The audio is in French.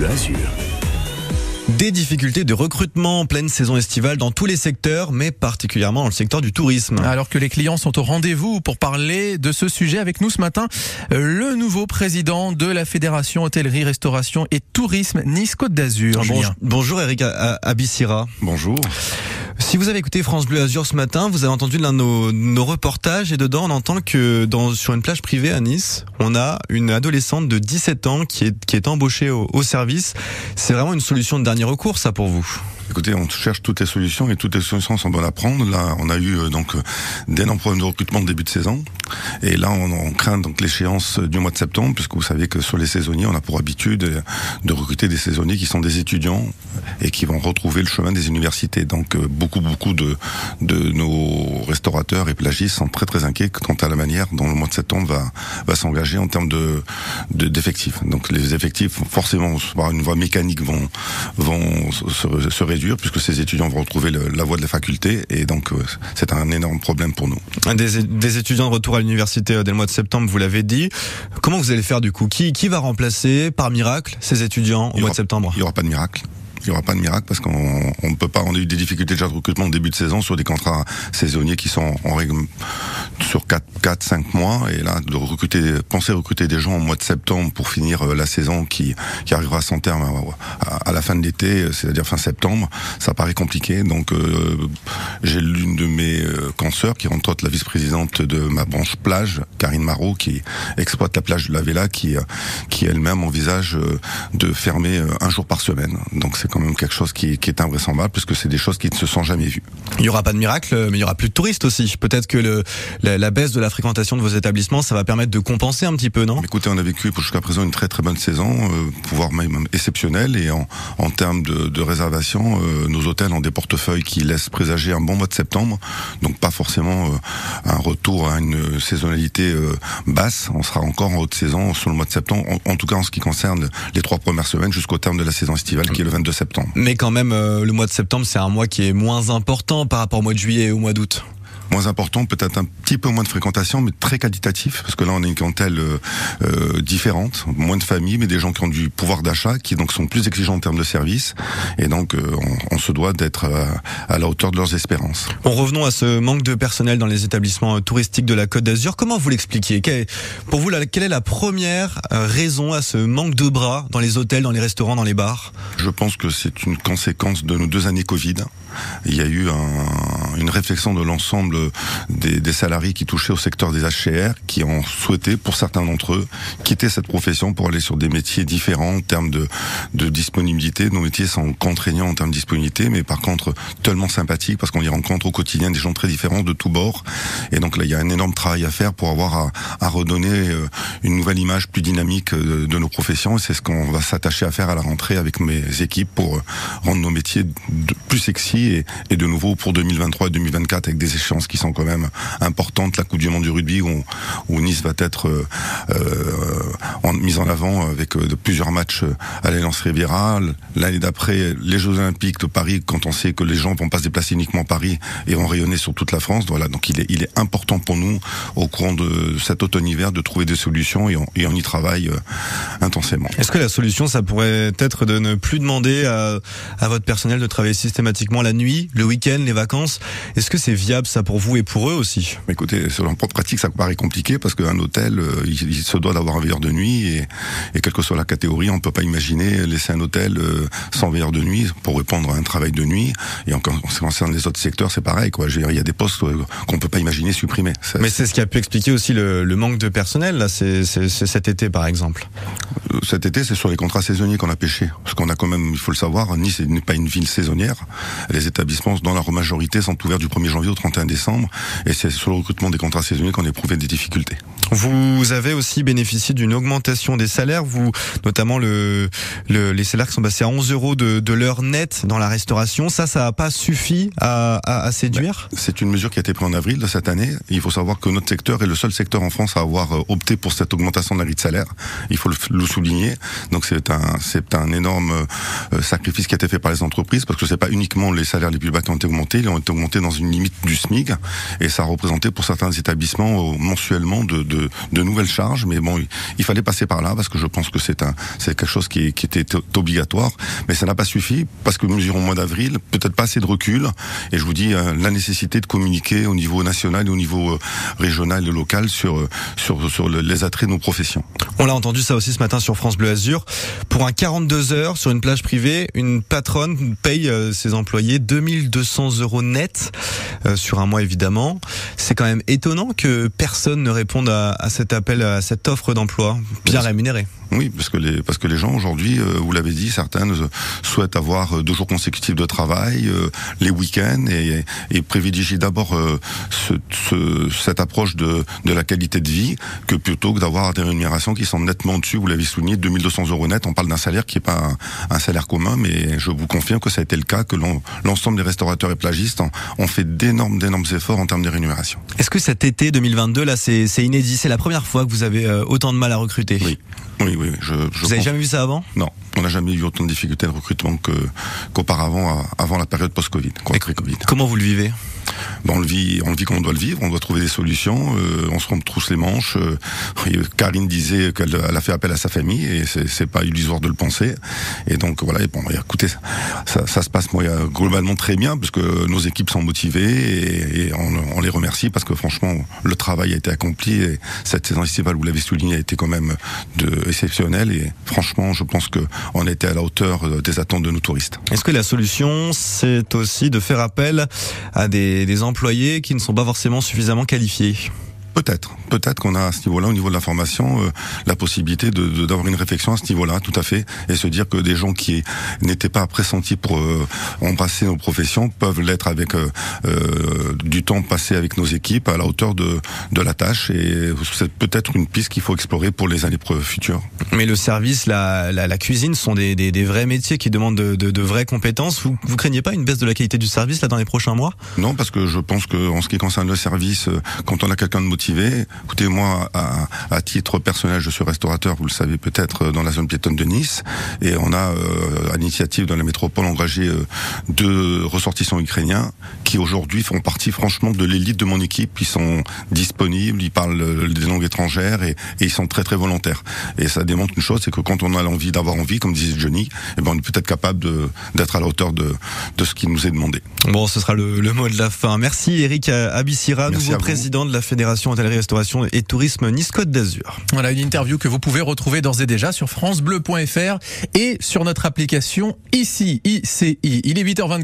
Bleu Azur. Des difficultés de recrutement en pleine saison estivale dans tous les secteurs, mais particulièrement dans le secteur du tourisme. Alors que les clients sont au rendez-vous pour parler de ce sujet avec nous ce matin, euh, le nouveau président de la Fédération Hôtellerie, Restauration et Tourisme Nice-Côte d'Azur. Bonjour, bonjour Eric Abissira. Bonjour. Si vous avez écouté France Bleu Azur ce matin, vous avez entendu l'un de nos, reportages et dedans on entend que sur une plage privée à Nice, on a une adolescente de 17 ans qui est, embauchée au, au service. C'est vraiment une solution de dernier recours ça pour vous? Écoutez, on cherche toutes les solutions et toutes les solutions sont bonnes à prendre. Là, on a eu euh, donc euh, d'énormes problèmes de recrutement de début de saison, et là, on, craint donc l'échéance du mois de septembre, puisque vous savez que sur les saisonniers, on a pour habitude de recruter des saisonniers qui sont des étudiants et qui vont retrouver le chemin des universités. Donc, euh, beaucoup, beaucoup de de nos restaurateurs et plagistes sont très, très inquiets quant à la manière dont le mois de septembre va va s'engager en termes de d'effectifs. donc, les effectifs, forcément, par une voie mécanique, vont vont se, se réduire puisque ces étudiants vont retrouver le, la voie de la faculté et donc euh, c'est un énorme problème pour nous. Des, des étudiants de retour à l'université euh, dès le mois de septembre, vous l'avez dit. Comment vous allez faire du coup? Qui, qui va remplacer par miracle ces étudiants au mois de septembre? Il n'y aura pas de miracle il n'y aura pas de miracle parce qu'on ne peut pas. On a eu des difficultés déjà de recrutement au début de saison sur des contrats saisonniers qui sont en règle sur 4, 4, 5 mois. Et là, de recruter, penser recruter des gens au mois de septembre pour finir euh, la saison qui, qui arrivera à son terme à, la fin de l'été, c'est-à-dire fin septembre, ça paraît compliqué. Donc, euh, j'ai l'une de mes euh, consoeurs qui rentre la vice-présidente de ma branche plage, Karine Marot, qui exploite la plage de la Vela, qui, qui elle-même envisage de fermer un jour par semaine. Donc, c'est quand même quelque chose qui, qui est invraisemblable puisque c'est des choses qui ne se sont jamais vues. Il n'y aura pas de miracle, mais il y aura plus de touristes aussi. Peut-être que le, la, la, baisse de la fréquentation de vos établissements, ça va permettre de compenser un petit peu, non? Écoutez, on a vécu jusqu'à présent une très très bonne saison, euh, voire même exceptionnelle, et en, en termes de, de réservation, euh, nos hôtels ont des portefeuilles qui laissent présager un bon mois de septembre, donc pas forcément euh, un retour à une saisonnalité euh, basse. On sera encore en haute saison sur le mois de septembre, en, en tout cas en ce qui concerne les trois premières semaines jusqu'au terme de la saison estivale, qui est le 22 septembre. Mais quand même, euh, le mois de septembre, c'est un mois qui est moins important par rapport au mois de juillet et au mois d'août moins important, peut-être un petit peu moins de fréquentation, mais très qualitatif, parce que là on a une clientèle euh, euh, différente, moins de familles, mais des gens qui ont du pouvoir d'achat, qui donc sont plus exigeants en termes de services, et donc euh, on, on, se doit d'être à, à, la hauteur de leurs espérances. Bon, revenons à ce manque de personnel dans les établissements touristiques de la Côte d'Azur. Comment vous l'expliquez Pour vous, quelle est la première raison à ce manque de bras dans les hôtels, dans les restaurants, dans les bars? Je pense que c'est une conséquence de nos deux années Covid. Il y a eu un, une réflexion de l'ensemble des, des, salariés qui touchaient au secteur des HCR, qui ont souhaité, pour certains d'entre eux, quitter cette profession pour aller sur des métiers différents en termes de, de disponibilité. Nos métiers sont contraignants en termes de disponibilité, mais par contre tellement sympathiques parce qu'on y rencontre au quotidien des gens très différents de tous bords. Et donc là, il y a un énorme travail à faire pour avoir à, à redonner euh, une nouvelle image plus dynamique de, de nos professions. Et c'est ce qu'on va s'attacher à faire à la rentrée avec mes équipes pour euh, rendre nos métiers plus sexy et, et de nouveau pour 2023 et 2024 avec des échéances qui sont quand même importantes. La Coupe du Monde du rugby où, Nice va être euh, en, mise en avant avec euh, plusieurs matchs à l'Alliance Riviera. L'année d'après, les Jeux Olympiques de Paris, quand on sait que les gens vont pas se déplacer uniquement à Paris et vont rayonner sur toute la France. Voilà, donc il est, important pour nous au courant de cet automne-hiver de trouver des solutions et on, y travaille euh, intensément. Est-ce que la solution, ça pourrait être de ne plus demander à, à votre personnel de travailler systématiquement la nuit, le week-end, les vacances? Est-ce que c'est viable ça pour vous et pour eux aussi Écoutez, sur leur propre pratique, ça paraît compliqué parce qu'un hôtel, euh, il, il, se doit d'avoir un veilleur de nuit et, et, quelle que soit la catégorie, on ne peut pas imaginer laisser un hôtel euh, sans veilleur de nuit pour répondre à un travail de nuit. Et en, ce qui concerne les autres secteurs, c'est pareil. Quoi. Il y a des postes euh, qu'on ne peut pas imaginer supprimer. Mais c'est ce qui a pu expliquer aussi le, le manque de personnel là, c'est cet été par exemple. Cet été, c'est sur les contrats saisonniers qu'on a pêché. Parce qu'on a quand même, il faut le savoir, Nice n'est pas une ville saisonnière. Les établissements, dans leur majorité, sont ouverts du 1er janvier au 31 décembre. Et c'est sur le recrutement des contrats saisonniers qu'on éprouvé des difficultés. Vous avez aussi bénéficié d'une augmentation des salaires, vous, notamment le, le, les salaires qui sont passés à 11 euros de, de l'heure nette dans la restauration. Ça, ça n'a pas suffi à, à, à séduire? C'est une mesure qui a été prise en avril de cette année. Il faut savoir que notre secteur est le seul secteur en France à avoir opté pour cette augmentation de la grille de salaire. Il faut le, le souligner. Donc c'est un, c'est un énorme euh, sacrifice qui a été fait par les entreprises parce que c'est pas uniquement les salaires les plus bas qui ont été augmentés, ils ont été augmentés dans une limite du SMIC et ça représentait pour certains établissements mensuellement de, de, nouvelles charges. Mais bon, il, fallait passer par là parce que je pense que c'est un c'est quelque chose qui, était obligatoire. Mais ça n'a pas suffi parce que nous irons au mois d'avril, peut-être pas assez de recul. Et je vous dis la nécessité de communiquer au niveau national et au niveau régional et local sur sur sur les attraits de nos professions. On l'a entendu ça aussi ce matin sur France Bleu Azur. Pour un 42 heures sur une plage privée, une patronne paye euh, ses employés 2200 euros net euh, sur un mois évidemment. C'est quand même étonnant que personne ne réponde à, à cet appel, à cette offre d'emploi bien rémunérée. Oui, parce que les parce que les gens aujourd'hui, euh, vous l'avez dit, certaines souhaitent avoir deux jours consécutifs de travail, les week-ends et, et privilégient d'abord ce, ce, cette approche de, de la qualité de vie que plutôt que d'avoir des rémunérations qui sont nettement dessus. Vous l'avez souligné, 2200 euros net. On parle d'un salaire qui est pas un, un, salaire commun, mais je vous confirme que ça a été le cas, que l'ensemble des restaurateurs et plagistes ont, fait d'énormes d'énormes efforts en termes de rémunération. Est-ce que cet été 2022 là, c'est inédit C'est la première fois que vous avez euh, autant de mal à recruter? Oui. Oui, oui. Je, je vous avez jamais vu ça avant? Non, on n'a jamais eu autant de difficultés de recrutement qu'auparavant, avant la période post-Covid. Comment vous le vivez? Ben, on le vit, on le vit comme on doit le vivre. On doit trouver des solutions. Euh, on se retrousse les manches. Euh, Karine disait qu'elle a fait appel à sa famille et c'est pas illusoire de le penser. Et donc voilà. Et bon, écoutez, ça, ça, se passe moi, globalement très bien parce que nos équipes sont motivées et, et on, on, les remercie parce que franchement le travail a été accompli et cette saison estivale, vous l'avez souligné, a été quand même de, exceptionnelle et franchement, je pense que on était à la hauteur euh, des attentes de nos touristes. Est-ce que la solution, c'est aussi de faire appel à des, des employés qui ne sont pas forcément suffisamment qualifiés? Peut-être, peut-être qu'on a à ce niveau-là, au niveau de la formation, euh, la possibilité de, d'avoir une réflexion à ce niveau-là, tout à fait, et se dire que des gens qui n'étaient pas pressentis pour euh, embrasser nos professions peuvent l'être avec euh, euh, du temps passé avec nos équipes à la hauteur de, de la tâche, et c'est peut-être une piste qu'il faut explorer pour les années futures. Mais le service, la, la, la cuisine sont des, des, des, vrais métiers qui demandent de, de, de, vraies compétences. Vous, vous craignez pas une baisse de la qualité du service là dans les prochains mois? Non, parce que je pense que en ce qui concerne le service, quand on a quelqu'un de motivé. Écoutez, moi, à, à, titre personnel, je suis restaurateur, vous le savez peut-être, dans la zone piétonne de Nice, et on a, euh, à l'initiative de la métropole, engagé euh, deux ressortissants ukrainiens qui aujourd'hui font partie, franchement, de l'élite de mon équipe. Ils sont disponibles, ils parlent euh, des langues étrangères et, et, ils sont très très volontaires. Et ça démontre une chose, c'est que quand on a l'envie d'avoir envie, comme disait Johnny, eh ben on est peut-être capable d'être à la hauteur de, de ce qui nous est demandé. Bon, ce sera le, le mot de la fin. Merci Eric Abissira, nouveau président de la Fédération hôtellerie-restauration et tourisme Nice-Côte d'Azur. Voilà une interview que vous pouvez retrouver d'ores et déjà sur francebleu.fr et sur notre application ici, ICI. Il est 8h24.